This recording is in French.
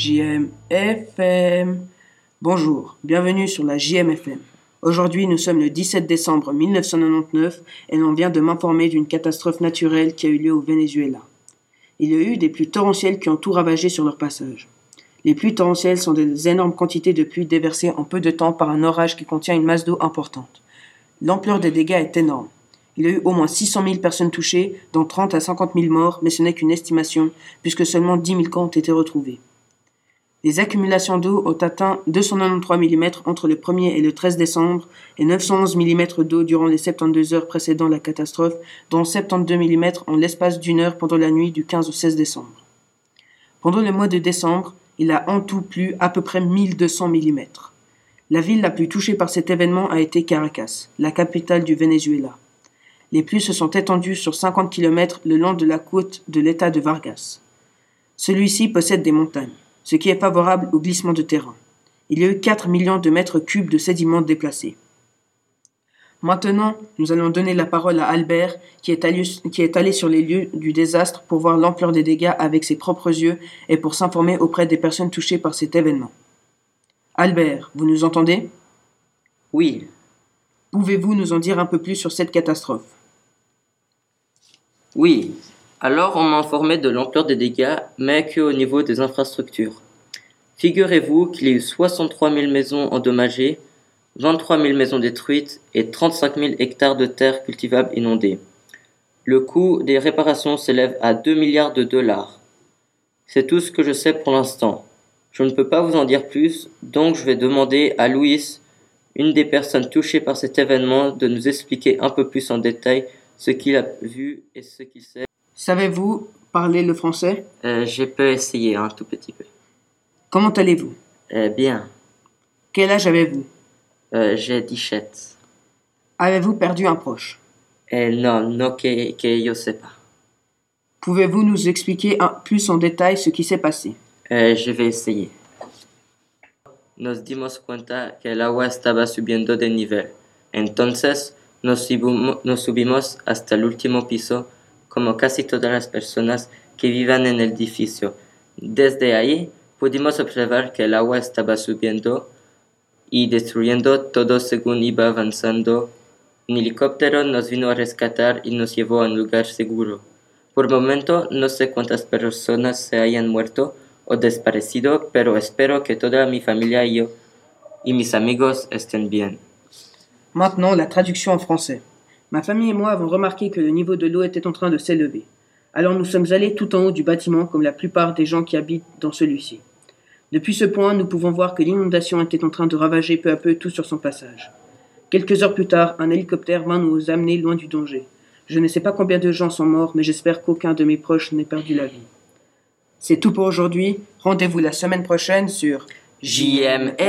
JMFM. Bonjour, bienvenue sur la JMFM. Aujourd'hui, nous sommes le 17 décembre 1999 et l'on vient de m'informer d'une catastrophe naturelle qui a eu lieu au Venezuela. Il y a eu des pluies torrentielles qui ont tout ravagé sur leur passage. Les pluies torrentielles sont des énormes quantités de pluie déversées en peu de temps par un orage qui contient une masse d'eau importante. L'ampleur des dégâts est énorme. Il y a eu au moins 600 000 personnes touchées, dont 30 à 50 000 morts, mais ce n'est qu'une estimation, puisque seulement 10 000 camps ont été retrouvés. Les accumulations d'eau ont atteint 293 mm entre le 1er et le 13 décembre et 911 mm d'eau durant les 72 heures précédant la catastrophe, dont 72 mm en l'espace d'une heure pendant la nuit du 15 au 16 décembre. Pendant le mois de décembre, il a en tout plu à peu près 1200 mm. La ville la plus touchée par cet événement a été Caracas, la capitale du Venezuela. Les pluies se sont étendues sur 50 km le long de la côte de l'état de Vargas. Celui-ci possède des montagnes ce qui est favorable au glissement de terrain. Il y a eu 4 millions de mètres cubes de sédiments déplacés. Maintenant, nous allons donner la parole à Albert, qui est, allé, qui est allé sur les lieux du désastre pour voir l'ampleur des dégâts avec ses propres yeux et pour s'informer auprès des personnes touchées par cet événement. Albert, vous nous entendez? Oui. Pouvez-vous nous en dire un peu plus sur cette catastrophe? Oui, alors on m'a informé de l'ampleur des dégâts, mais qu'au niveau des infrastructures. Figurez-vous qu'il y a eu 63 000 maisons endommagées, 23 000 maisons détruites et 35 000 hectares de terres cultivables inondées. Le coût des réparations s'élève à 2 milliards de dollars. C'est tout ce que je sais pour l'instant. Je ne peux pas vous en dire plus, donc je vais demander à Louis, une des personnes touchées par cet événement, de nous expliquer un peu plus en détail ce qu'il a vu et ce qu'il sait. Savez-vous parler le français? Euh, Je peux essayer un tout petit peu. Comment allez-vous? Euh, Bien. Quel âge avez-vous? Euh, J'ai 17. Avez-vous perdu un proche? Non, non que, que je sais pas. Pouvez-vous nous expliquer un, plus en détail ce qui s'est passé? Je vais essayer. Nos dimos cuenta que el agua estaba subiendo de nivel. Entonces nos subimos, nos subimos hasta el último piso como casi todas las personas que vivan en el edificio. Desde ahí pudimos observar que el agua estaba subiendo y destruyendo todo según iba avanzando. Un helicóptero nos vino a rescatar y nos llevó a un lugar seguro. Por momento no sé cuántas personas se hayan muerto o desaparecido, pero espero que toda mi familia y yo y mis amigos estén bien. Maintenant, la traduction en français. Ma famille et moi avons remarqué que le niveau de l'eau était en train de s'élever. Alors nous sommes allés tout en haut du bâtiment comme la plupart des gens qui habitent dans celui-ci. Depuis ce point, nous pouvons voir que l'inondation était en train de ravager peu à peu tout sur son passage. Quelques heures plus tard, un hélicoptère vint nous amener loin du danger. Je ne sais pas combien de gens sont morts, mais j'espère qu'aucun de mes proches n'ait perdu la vie. C'est tout pour aujourd'hui. Rendez-vous la semaine prochaine sur JMFM.